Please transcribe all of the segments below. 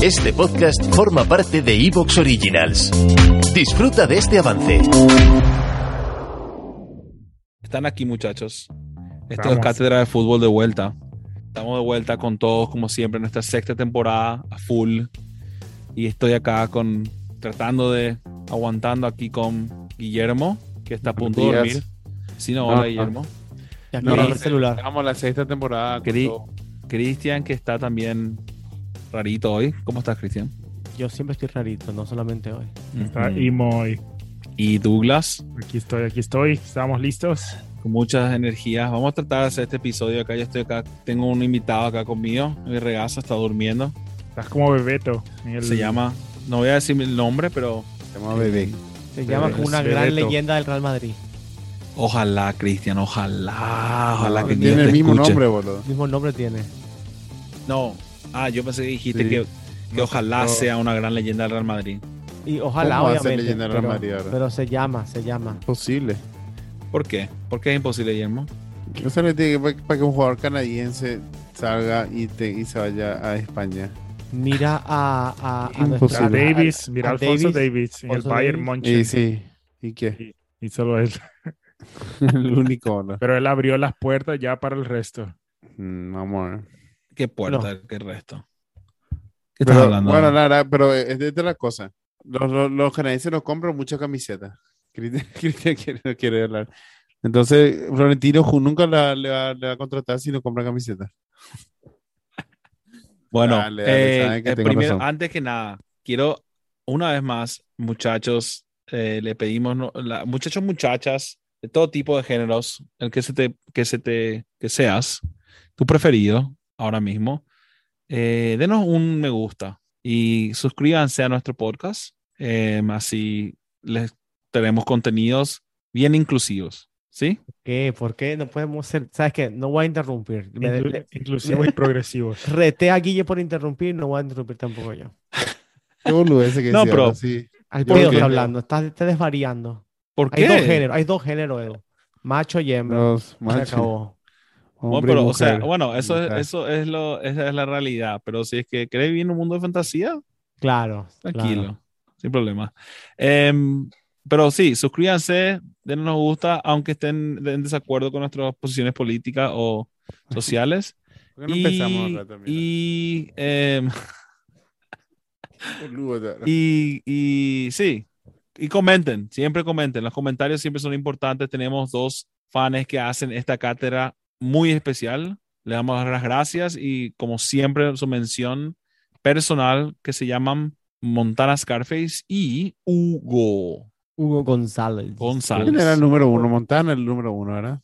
Este podcast forma parte de Evox Originals. Disfruta de este avance. Están aquí, muchachos. Esto es Vamos. Cátedra de Fútbol de vuelta. Estamos de vuelta con todos, como siempre, en nuestra sexta temporada a full. Y estoy acá con tratando de aguantando aquí con Guillermo, que está a punto de dormir. Sí, no, hola, ah. Guillermo. Ya No, el celular. Estamos la sexta temporada. Cristian, que está también rarito hoy. ¿Cómo estás, Cristian? Yo siempre estoy rarito, no solamente hoy. Está. Imo y Y Douglas, aquí estoy, aquí estoy. Estamos listos. con muchas energías. Vamos a tratar de hacer este episodio acá. Yo estoy acá. Tengo un invitado acá conmigo. Mi regazo está durmiendo. Estás como Bebeto. el- Se llama, no voy a decir el nombre, pero Se llama Bebé. Se llama como una gran leyenda del Real Madrid. ojalá, Cristian, ojalá, ojalá que Dios Tiene el mismo escuche. nombre, boludo. El mismo nombre tiene. No, ah, yo pensé que dijiste Sí. que, que No, ojalá no. sea una gran leyenda del Real Madrid. Y ojalá, ¿Cómo va a ser obviamente. leyenda del Real pero, Madrid ahora? pero se llama, se llama. Posible. ¿Por qué? ¿Por qué es imposible, Guillermo? No se le tiene que para que un jugador canadiense salga y, te, y se vaya a España. Mira a, a, a Imposible. nuestro- A Davis, a- mira a Alfonso Davis. Davis, en el Bayern Davis. München. Y sí. ¿Y qué? Y solo él. el único, ¿no? Pero él abrió las puertas ya para el resto. Mm, amor. ¿Qué puerta? No. ¿Qué resto? ¿Qué estás Pero, hablando? bueno, nada, pero es de, de la cosa. Los, los, los canadienses nos compran muchas camisetas. Cristian quiere, no quiere hablar. Entonces, Florentino nunca la, le, va, le va a contratar si no compra camisetas. Bueno, Dale, dale, eh, que eh, primero, razón. antes que nada, quiero una vez más, muchachos, eh, le pedimos, no- la- muchachos, muchachas, de todo tipo de géneros, el que se te, que se te, que seas, tu preferido ahora mismo, eh, denos un me gusta y suscríbanse a nuestro podcast, eh, así les tenemos contenidos bien inclusivos, ¿sí? ¿Qué? ¿Por qué no podemos ser? ¿Sabes qué? No voy a interrumpir. Inclu- inclusivos y progresivos. reté a Guille por interrumpir, no voy a interrumpir tampoco yo. Qué boludo ese que No, pero- sí. Al Yo pedo creo está que- hablando, estás, estás desvariando. ¿Por Hay qué? dos géneros, hay dos géneros, Edu. Macho y hembra. Los Se acabó. Bueno, hombre pero, o sea, bueno, eso es, eso es lo, esa es la realidad, pero si es que cree bien un mundo de fantasía, Claro. Tranquilo, claro. sin problema. Em, pero sí, suscríbanse, denos nos gusta, aunque estén en desacuerdo con nuestras posiciones políticas o sociales. ¿Por qué no y, empezamos rato, y, Boludo, y, y sí, y comenten, siempre comenten. Los comentarios siempre son importantes. Tenemos dos fans que hacen esta cátedra muy especial. Le damos las gracias y como siempre su mención personal que se llaman Montana Scarface y Hugo Hugo González. González. ¿Quién era el número uno? Montana el número uno, ¿verdad?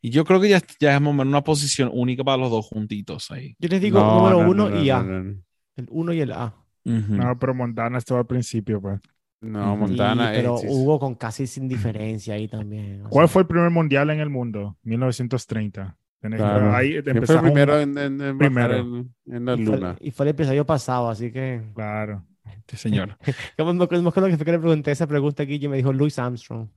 Y yo creo que ya, ya es en una posición única para los dos juntitos ahí. Yo les digo No, número no, uno no, y A. No, no, El uno y el A. Ujú. No, pero Montana estaba al principio, pues. No. Montana Sí, pero es- Hugo con casi sin diferencia ahí también. ¿Cuál sea, fue el primer mundial en el mundo? 1930. Tenés- Claro. Ahí ¿Quién fue primero en, en, en Primero. en, en la y fue, luna? y fue el episodio pasado, así que. Claro. Sí, señor. Yo me acuerdo me acuerdo que fue que le pregunté esa pregunta aquí y me dijo Louis Armstrong.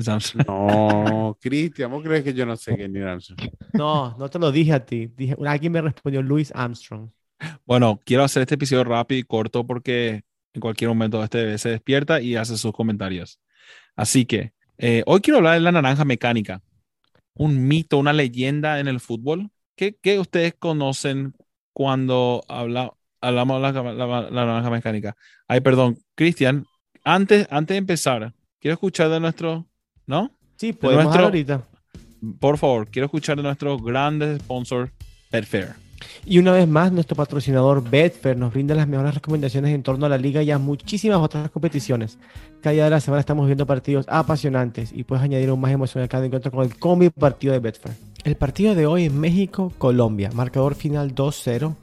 Samsung. No, Cristian, ¿vos crees que yo no sé quién era Armstrong? No, no te lo dije a ti. Dije, alguien me respondió Louis Armstrong. Bueno, quiero hacer este episodio rápido y corto porque en cualquier momento este se despierta y hace sus comentarios. Así que eh, hoy quiero hablar de la naranja mecánica, un mito, una leyenda en el fútbol. ¿Qué, qué ustedes conocen cuando habla, hablamos de la, la- la naranja mecánica? Ay, perdón, Cristian, antes, antes de empezar, quiero escuchar de nuestro, ¿no? Sí, podemos nuestro- ahorita. Por favor, quiero escuchar de nuestro grande sponsor, Betfair. Y una vez más, nuestro patrocinador Betfair nos brinda las mejores recomendaciones en torno a la liga y a muchísimas otras competiciones. Cada día de la semana estamos viendo partidos apasionantes y puedes añadir aún más emoción a cada encuentro con el combi partido de Betfair. El partido de hoy es México-Colombia, marcador final 2-0,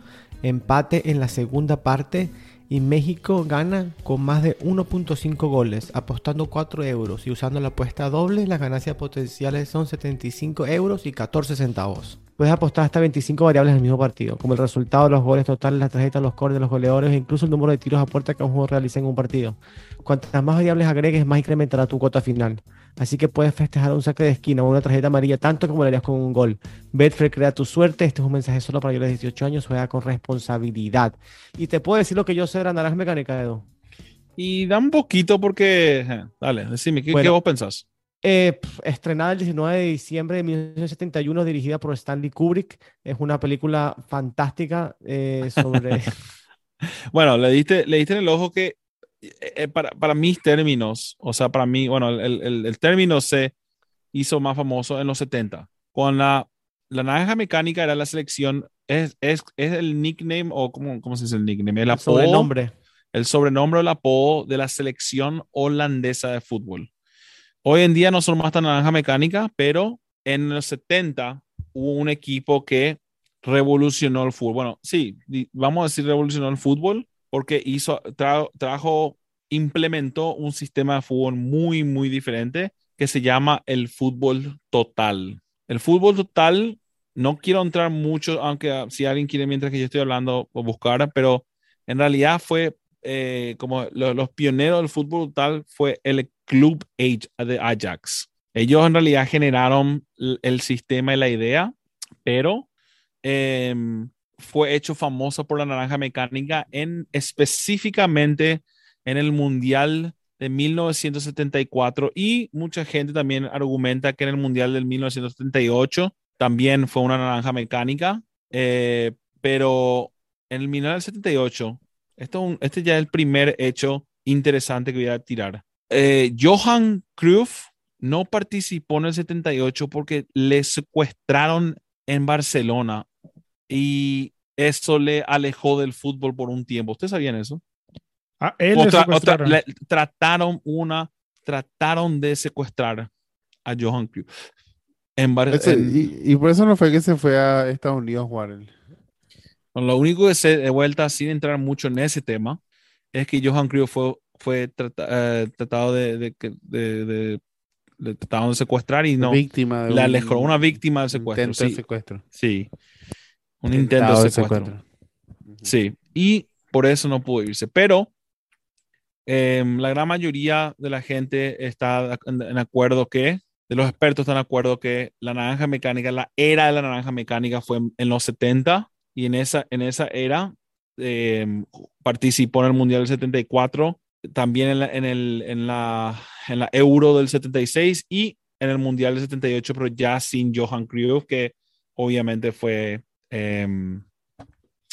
empate en la segunda parte y México gana con más de 1.5 goles, apostando 4 euros y usando la apuesta doble, las ganancias potenciales son 75 euros y 14 centavos. Puedes apostar hasta 25 variables en el mismo partido, como el resultado, los goles totales, las tarjetas, los cortes, los goleadores e incluso el número de tiros a puerta que un juego realiza en un partido. Cuantas más variables agregues, más incrementará tu cuota final. Así que puedes festejar un saque de esquina o una tarjeta amarilla tanto como lo harías con un gol. Betfair crea tu suerte. Este es un mensaje solo para mayores de 18 años. Juega con responsabilidad. Y te puedo decir lo que yo sé de la naranja mecánica, Edu. Y da un poquito porque. eh, Dale, decime, ¿qué, Bueno. qué vos pensás? Eh, estrenada el 19 de diciembre de 1971, dirigida por Stanley Kubrick. Es una película fantástica eh, sobre... Bueno, le diste, le diste en el ojo que eh, para, para mis términos, o sea, para mí, bueno, el, el- el término se hizo más famoso en los 70. Con la, la naranja mecánica era la selección, es, es, es el nickname, o ¿cómo, cómo se dice el nickname? El apodo, sobre el nombre. el sobrenombre o el apodo de la selección holandesa de fútbol. Hoy en día no son más tan naranja mecánica, pero en los 70 hubo un equipo que revolucionó el fútbol. Bueno, sí, vamos a decir revolucionó el fútbol porque hizo, tra- trajo, implementó un sistema de fútbol muy, muy diferente que se llama el fútbol total. El fútbol total, no quiero entrar mucho, aunque ah, si alguien quiere mientras que yo estoy hablando o buscar, pero en realidad fue eh, como lo- los pioneros del fútbol total fue el Club Age de Ajax. Ellos en realidad generaron el sistema y la idea, pero em, fue hecho famoso por la naranja mecánica en específicamente en el Mundial de 1974 y mucha gente también argumenta que en el Mundial del 1978 también fue una naranja mecánica, eh, pero en el 1978, esto, es un- este ya es el primer hecho interesante que voy a tirar. Eh, Johan Cruyff no participó en el 78 porque le secuestraron en Barcelona y eso le alejó del fútbol por un tiempo. ¿Ustedes sabían eso? Ah, él O le tra- o tra- secuestraron. le- trataron una, trataron de secuestrar a Johan Cruyff. En Bar- Ese- en- y, y por eso no fue que se fue a Estados Unidos a jugar. lo único que sé de vuelta, sin entrar mucho en ese tema, es que Johan Cruyff fue, fue trata- eh, tratado de, de, de, de- le trataron de secuestrar y no, Víctima de un alejó, una víctima del secuestro. intento de Sí, secuestro. sí. Un intento de secuestro. Sí, y por eso no pudo irse. Pero em, la gran mayoría de la gente está en, en acuerdo que, de los expertos están de acuerdo que la naranja mecánica, la era de la naranja mecánica fue en, en los 70 y en esa, en esa era em, participó en el Mundial del 74, también en la, en, el, en, la, en la Euro del 76 y en el Mundial del 78, pero ya sin Johan Cruyff, que obviamente fue... em,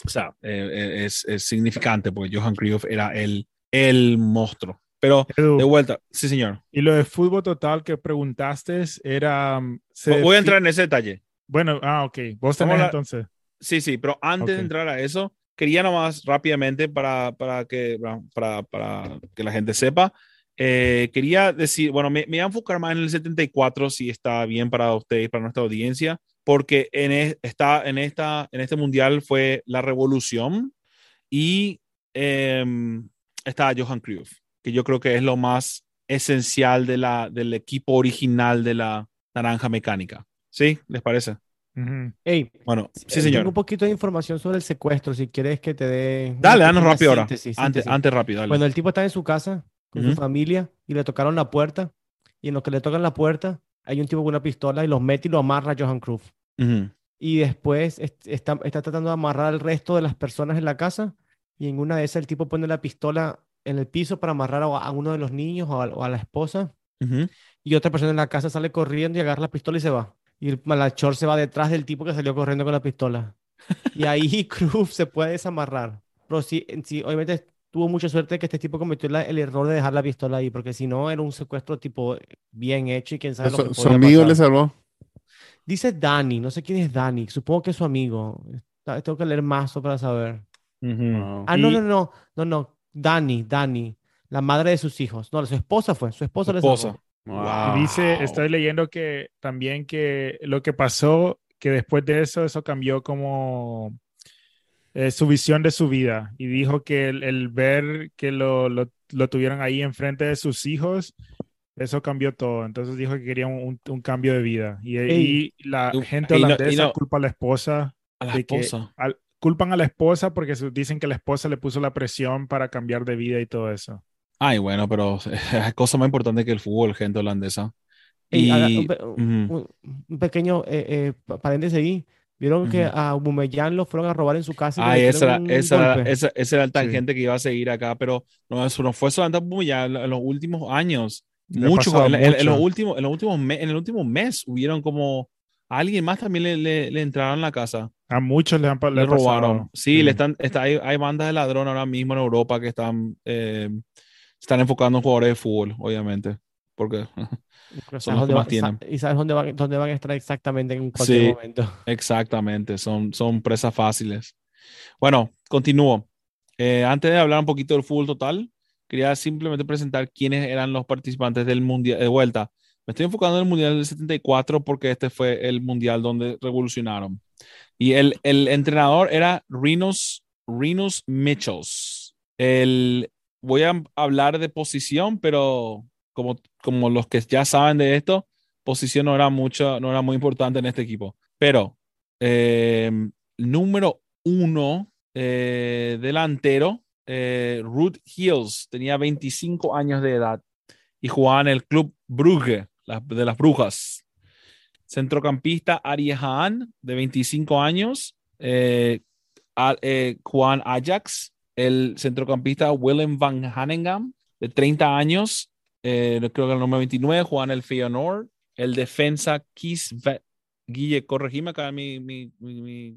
o sea, eh, es, es significante porque Johan Cruyff era el, el monstruo. Pero Edu, de vuelta, sí, señor. y lo de fútbol total que preguntaste era... um, se Voy a entrar en ese detalle. Bueno, ah, ok. Vos tenés la- entonces. Sí, sí, pero antes de entrar a eso, quería nomás rápidamente para, para, que, para, para que la gente sepa, eh, quería decir, bueno, me, me voy a enfocar más en el 74, si está bien para ustedes, para nuestra audiencia, porque en, es- está, en, esta, en este mundial fue la revolución y em, está Johan Cruyff, que yo creo que es lo más esencial de la, del equipo original de la naranja mecánica. ¿Sí? ¿Les parece? Ujú. Ey, Bueno, sí, eh, Tengo señor. un poquito de información sobre el secuestro, si quieres que te dé. Dale, danos rápido ahora. síntesis, Antes, síntesis. antes rápido, dale. Bueno, el tipo estaba en su casa con su familia y le tocaron la puerta. Y en lo que le tocan la puerta, hay un tipo con una pistola y los mete y lo amarra a Johan Cruyff. Ujú. Y después est- está, está tratando de amarrar al resto de las personas en la casa. Y en una de esas, el tipo pone la pistola en el piso para amarrar a, a uno de los niños o a, o a la esposa. Y otra persona en la casa sale corriendo y agarra la pistola y se va. Y el malhechor se va detrás del tipo que salió corriendo con la pistola. Y ahí Cruz se puede desamarrar. Pero sí, sí, obviamente tuvo mucha suerte que este tipo cometió la- el error de dejar la pistola ahí, porque si no era un secuestro tipo bien hecho y quién sabe lo que Su, su amigo pasar. le salvó. Dice Dani, no sé quién es Dani, supongo que es su amigo. Está- Tengo que leer más para saber. Wow. Ah, no, no, no, no, no. Dani, Dani, la madre de sus hijos. No, su esposa fue, su esposa le Esposa. salvó. Wow. Y dice, estoy leyendo que también que lo que pasó, que después de eso, eso cambió como eh, su visión de su vida. Y dijo que el, el ver que lo, lo, lo tuvieron ahí enfrente de sus hijos, Eso cambió todo. Entonces dijo que quería un, un cambio de vida. Y, Ey. y la gente y no- holandesa no- culpa a la esposa. A la de que- esposa. al- culpan a la esposa porque dicen que la esposa le puso la presión para cambiar de vida y todo eso. Ay, bueno, pero es cosa más importante que el fútbol, gente holandesa. Haga- Y, un, pe- un- un pequeño eh, eh, pa- paréntesis ahí. ¿Vieron que Ujú. a Aubameyang lo fueron a robar en su casa? y Ay, esa era, esa, era, esa, ese era el tangente que iba a seguir acá, pero no, eso no fue solamente boom, ya en los últimos años. Le ha Mucho, en, en- en los mucho. últimos, en los últimos me- en el último mes hubieron como alguien más también le, le, le entraron a la casa, A muchos le han le le robaron. Sí, Sí. le están, está, hay, hay bandas de ladrón ahora mismo en Europa que están, eh, están enfocando en jugadores de fútbol, obviamente, porque son los que más va- tienen. Y sabes dónde van, dónde van a estar exactamente en cualquier Sí. momento. Exactamente, son, son presas fáciles. Bueno, continúo. Eh, antes de hablar un poquito del fútbol total, quería simplemente presentar quiénes eran los participantes del mundial de vuelta. Me estoy enfocando en el mundial del 74 porque este fue el mundial donde revolucionaron. Y el, el entrenador era Rinus, Rinus Michels. El, voy a hablar de posición, pero como, como los que ya saben de esto, posición no era mucho, no era muy importante en este equipo. Pero eh, número uno eh, delantero, eh, Ruth Hills, tenía 25 años de edad y jugaba en el club Brugge, de las Brujas. Centrocampista Arie Haan, de 25 años, eh, a- eh, Juan Ajax, el centrocampista Willem van Hanegem, de 30 años, eh, creo que el número 29, juega en el Feyenoord, el defensa Kies Ve- Guille, corregime acá mi, mi- mi-